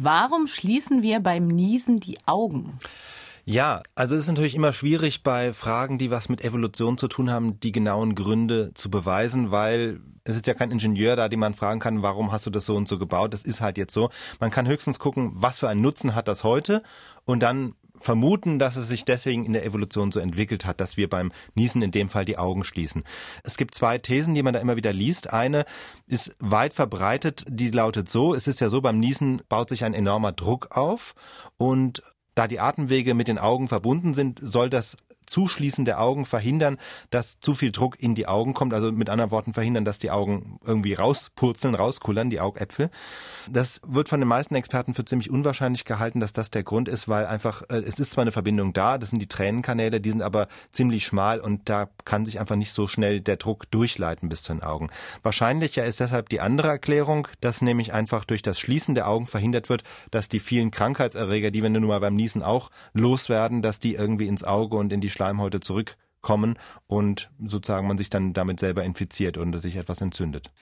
Warum schließen wir beim Niesen die Augen? Ja, also es ist natürlich immer schwierig bei Fragen, die was mit Evolution zu tun haben, die genauen Gründe zu beweisen, weil es ist ja kein Ingenieur da, den man fragen kann, warum hast du das so und so gebaut? Das ist halt jetzt so. Man kann höchstens gucken, was für einen Nutzen hat das heute und dann vermuten, dass es sich deswegen in der Evolution so entwickelt hat, dass wir beim Niesen in dem Fall die Augen schließen. Es gibt zwei Thesen, die man da immer wieder liest. Eine ist weit verbreitet, die lautet so, es ist ja so, beim Niesen baut sich ein enormer Druck auf und da die Atemwege mit den Augen verbunden sind, soll das Zuschließen der Augen verhindern, dass zu viel Druck in die Augen kommt. Also mit anderen Worten verhindern, dass die Augen irgendwie rauspurzeln, rauskullern, die Augäpfel. Das wird von den meisten Experten für ziemlich unwahrscheinlich gehalten, dass das der Grund ist, weil einfach, äh, es ist zwar eine Verbindung da, das sind die Tränenkanäle, die sind aber ziemlich schmal und da kann sich einfach nicht so schnell der Druck durchleiten bis zu den Augen. Wahrscheinlicher ist deshalb die andere Erklärung, dass nämlich einfach durch das Schließen der Augen verhindert wird, dass die vielen Krankheitserreger, die wir nun mal beim Niesen auch loswerden, dass die irgendwie ins Auge und in die Schleimhäute zurückkommen und sozusagen man sich dann damit selber infiziert und sich etwas entzündet.